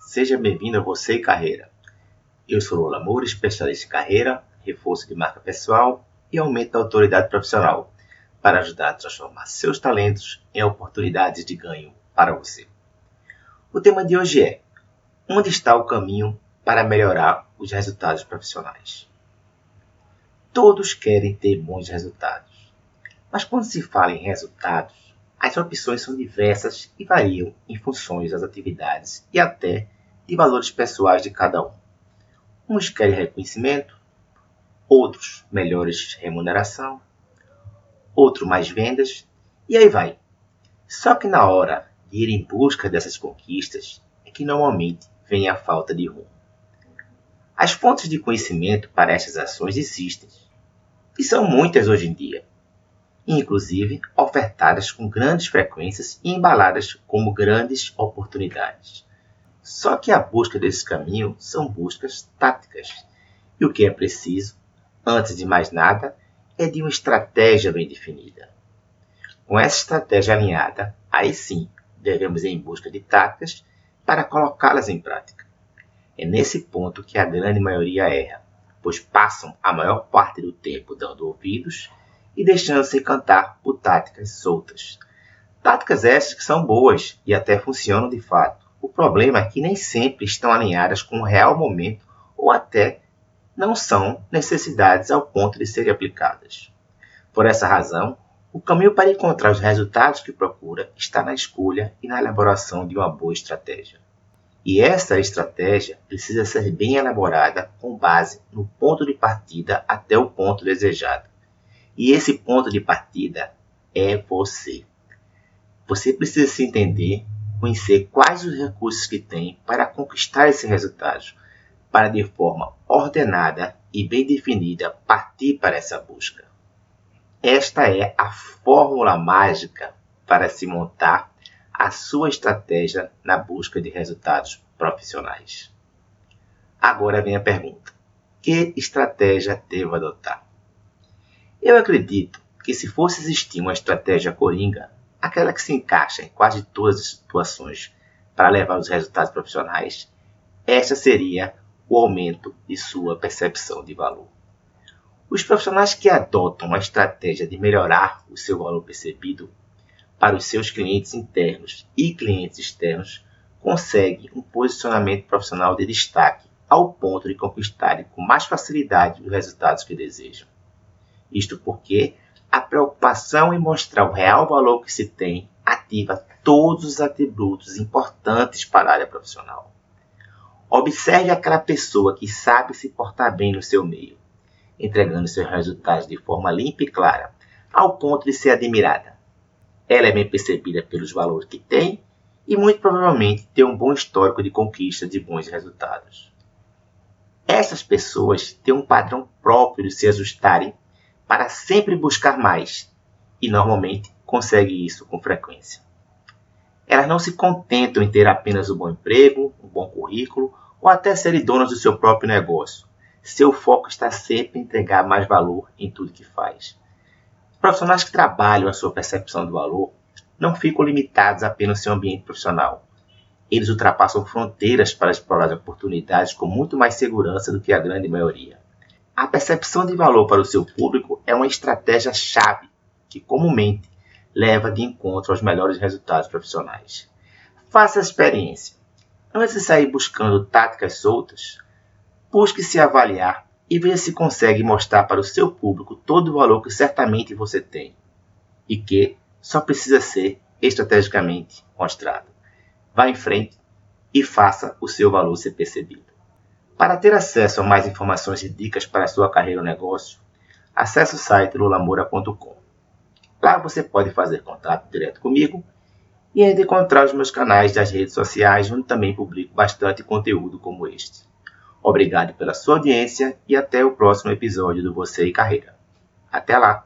seja bem-vindo a Você e Carreira. Eu sou Lula Moura, especialista em carreira, reforço de marca pessoal e aumento da autoridade profissional, para ajudar a transformar seus talentos em oportunidades de ganho para você. O tema de hoje é: Onde está o caminho para melhorar os resultados profissionais? Todos querem ter bons resultados, mas quando se fala em resultados, as opções são diversas e variam em função das atividades e até de valores pessoais de cada um. Uns querem reconhecimento, outros melhores remuneração, outro mais vendas e aí vai. Só que na hora de ir em busca dessas conquistas é que normalmente vem a falta de rumo. As fontes de conhecimento para estas ações existem e são muitas hoje em dia inclusive ofertadas com grandes frequências e embaladas como grandes oportunidades. Só que a busca desse caminho são buscas táticas, e o que é preciso, antes de mais nada, é de uma estratégia bem definida. Com essa estratégia alinhada, aí sim devemos ir em busca de táticas para colocá-las em prática. É nesse ponto que a grande maioria erra, pois passam a maior parte do tempo dando ouvidos e deixando-se cantar por táticas soltas. Táticas essas que são boas e até funcionam de fato. O problema é que nem sempre estão alinhadas com o real momento ou até não são necessidades ao ponto de serem aplicadas. Por essa razão, o caminho para encontrar os resultados que procura está na escolha e na elaboração de uma boa estratégia. E essa estratégia precisa ser bem elaborada com base no ponto de partida até o ponto desejado. E esse ponto de partida é você. Você precisa se entender, conhecer quais os recursos que tem para conquistar esse resultado, para de forma ordenada e bem definida partir para essa busca. Esta é a fórmula mágica para se montar a sua estratégia na busca de resultados profissionais. Agora vem a pergunta: que estratégia devo adotar? Eu acredito que se fosse existir uma estratégia coringa, aquela que se encaixa em quase todas as situações para levar os resultados profissionais, essa seria o aumento de sua percepção de valor. Os profissionais que adotam a estratégia de melhorar o seu valor percebido para os seus clientes internos e clientes externos conseguem um posicionamento profissional de destaque ao ponto de conquistarem com mais facilidade os resultados que desejam. Isto porque a preocupação em mostrar o real valor que se tem ativa todos os atributos importantes para a área profissional. Observe aquela pessoa que sabe se portar bem no seu meio, entregando seus resultados de forma limpa e clara, ao ponto de ser admirada. Ela é bem percebida pelos valores que tem e muito provavelmente tem um bom histórico de conquista de bons resultados. Essas pessoas têm um padrão próprio de se ajustarem para sempre buscar mais e normalmente consegue isso com frequência. Elas não se contentam em ter apenas um bom emprego, um bom currículo ou até serem donas do seu próprio negócio. Seu foco está sempre em entregar mais valor em tudo que faz. Profissionais que trabalham a sua percepção do valor não ficam limitados apenas ao seu ambiente profissional. Eles ultrapassam fronteiras para explorar as oportunidades com muito mais segurança do que a grande maioria. A percepção de valor para o seu público é uma estratégia-chave que comumente leva de encontro aos melhores resultados profissionais. Faça a experiência. Antes de sair buscando táticas soltas, busque se avaliar e veja se consegue mostrar para o seu público todo o valor que certamente você tem e que só precisa ser estrategicamente mostrado. Vá em frente e faça o seu valor ser percebido. Para ter acesso a mais informações e dicas para sua carreira ou negócio, acesse o site lulamura.com. Lá você pode fazer contato direto comigo e ainda encontrar os meus canais das redes sociais, onde também publico bastante conteúdo como este. Obrigado pela sua audiência e até o próximo episódio do Você e Carreira. Até lá!